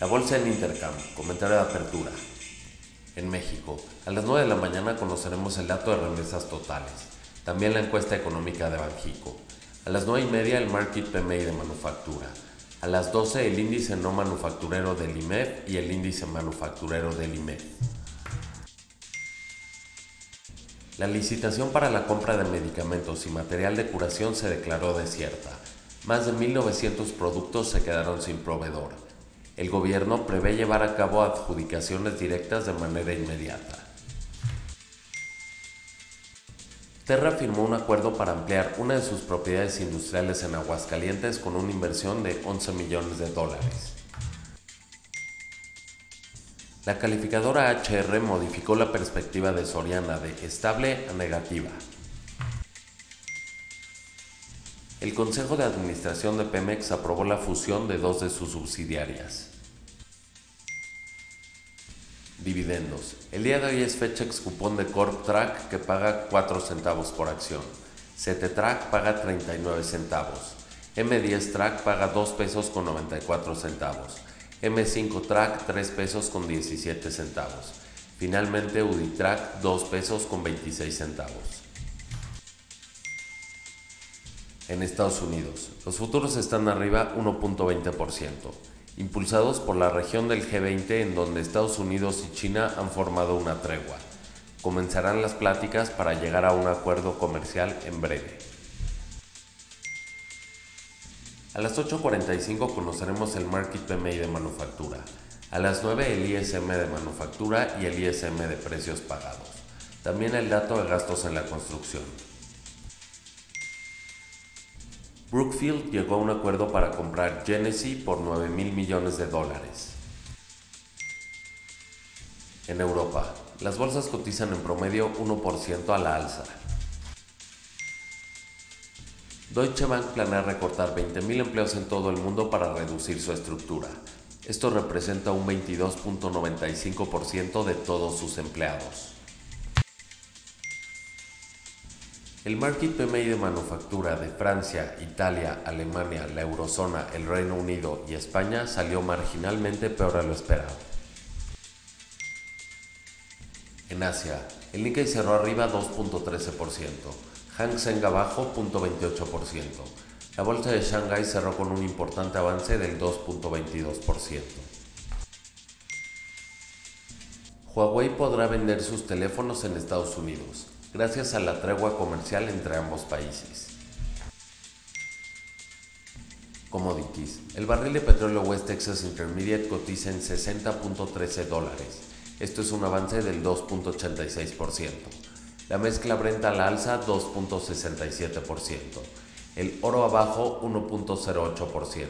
La bolsa en Intercam, comentario de apertura. En México, a las 9 de la mañana conoceremos el dato de remesas totales, también la encuesta económica de Banjico. A las 9 y media el Market PMI de manufactura. A las 12 el índice no manufacturero del IMEF y el índice manufacturero del IMEF. La licitación para la compra de medicamentos y material de curación se declaró desierta. Más de 1.900 productos se quedaron sin proveedor el gobierno prevé llevar a cabo adjudicaciones directas de manera inmediata. Terra firmó un acuerdo para ampliar una de sus propiedades industriales en Aguascalientes con una inversión de 11 millones de dólares. La calificadora HR modificó la perspectiva de Soriana de estable a negativa. El Consejo de Administración de Pemex aprobó la fusión de dos de sus subsidiarias. Dividendos. El día de hoy es fecha ex cupón de Corp Track que paga 4 centavos por acción. CT Track paga 39 centavos. M10 Track paga 2 pesos con 94 centavos. M5 Track 3 pesos con 17 centavos. Finalmente UdiTrack 2 pesos con 26 centavos. En Estados Unidos, los futuros están arriba 1.20% impulsados por la región del G20 en donde Estados Unidos y China han formado una tregua. Comenzarán las pláticas para llegar a un acuerdo comercial en breve. A las 8.45 conoceremos el Market PMI de manufactura. A las 9 el ISM de manufactura y el ISM de precios pagados. También el dato de gastos en la construcción. Brookfield llegó a un acuerdo para comprar Genesee por 9 mil millones de dólares. En Europa, las bolsas cotizan en promedio 1% a la alza. Deutsche Bank planea recortar 20.000 empleos en todo el mundo para reducir su estructura. Esto representa un 22.95% de todos sus empleados. El Market PMI de manufactura de Francia, Italia, Alemania, la Eurozona, el Reino Unido y España salió marginalmente peor a lo esperado. En Asia, el Nikkei cerró arriba 2.13%, Hang Seng abajo 0.28%. La bolsa de Shanghai cerró con un importante avance del 2.22%. Huawei podrá vender sus teléfonos en Estados Unidos gracias a la tregua comercial entre ambos países. Commodities. El barril de petróleo West Texas Intermediate cotiza en 60.13 dólares. Esto es un avance del 2.86%. La mezcla Brent a la alza 2.67%. El oro abajo 1.08%.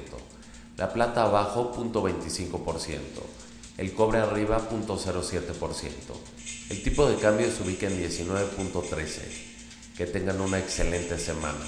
La plata abajo 0.25%. El cobre arriba 0.07%. El tipo de cambio se ubica en 19.13. Que tengan una excelente semana.